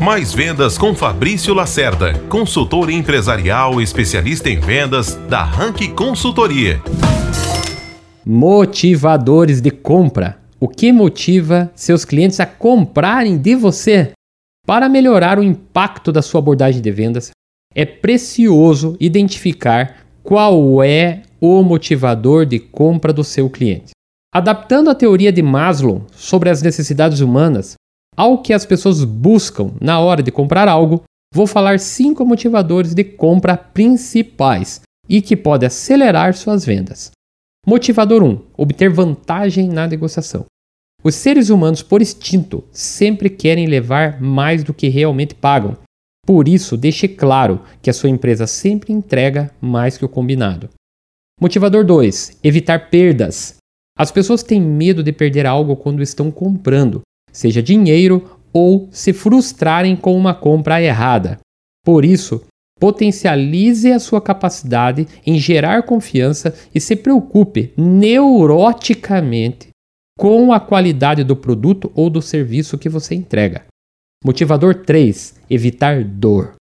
Mais vendas com Fabrício Lacerda, consultor empresarial especialista em vendas da Rank Consultoria. Motivadores de compra. O que motiva seus clientes a comprarem de você? Para melhorar o impacto da sua abordagem de vendas, é precioso identificar qual é o motivador de compra do seu cliente. Adaptando a teoria de Maslow sobre as necessidades humanas, ao que as pessoas buscam na hora de comprar algo, vou falar cinco motivadores de compra principais e que podem acelerar suas vendas. Motivador 1: obter vantagem na negociação. Os seres humanos, por instinto, sempre querem levar mais do que realmente pagam. Por isso, deixe claro que a sua empresa sempre entrega mais que o combinado. Motivador 2: evitar perdas. As pessoas têm medo de perder algo quando estão comprando, seja dinheiro ou se frustrarem com uma compra errada. Por isso, potencialize a sua capacidade em gerar confiança e se preocupe neuroticamente com a qualidade do produto ou do serviço que você entrega. Motivador 3: evitar dor.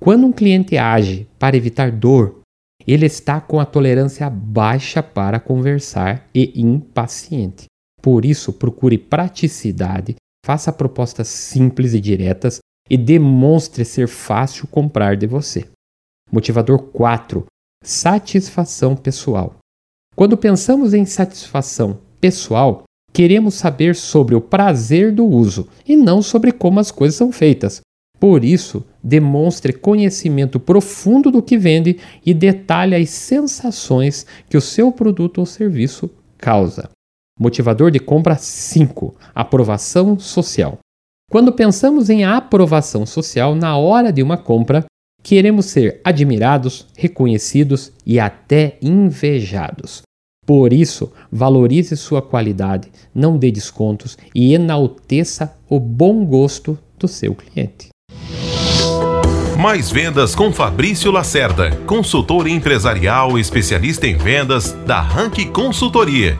Quando um cliente age para evitar dor, ele está com a tolerância baixa para conversar e impaciente. Por isso, procure praticidade, faça propostas simples e diretas e demonstre ser fácil comprar de você. Motivador 4: satisfação pessoal. Quando pensamos em satisfação pessoal, queremos saber sobre o prazer do uso e não sobre como as coisas são feitas. Por isso, demonstre conhecimento profundo do que vende e detalhe as sensações que o seu produto ou serviço causa. Motivador de compra 5: aprovação social. Quando pensamos em aprovação social na hora de uma compra, queremos ser admirados, reconhecidos e até invejados. Por isso, valorize sua qualidade, não dê descontos e enalteça o bom gosto do seu cliente. Mais vendas com Fabrício Lacerda, consultor empresarial especialista em vendas da Rank Consultoria.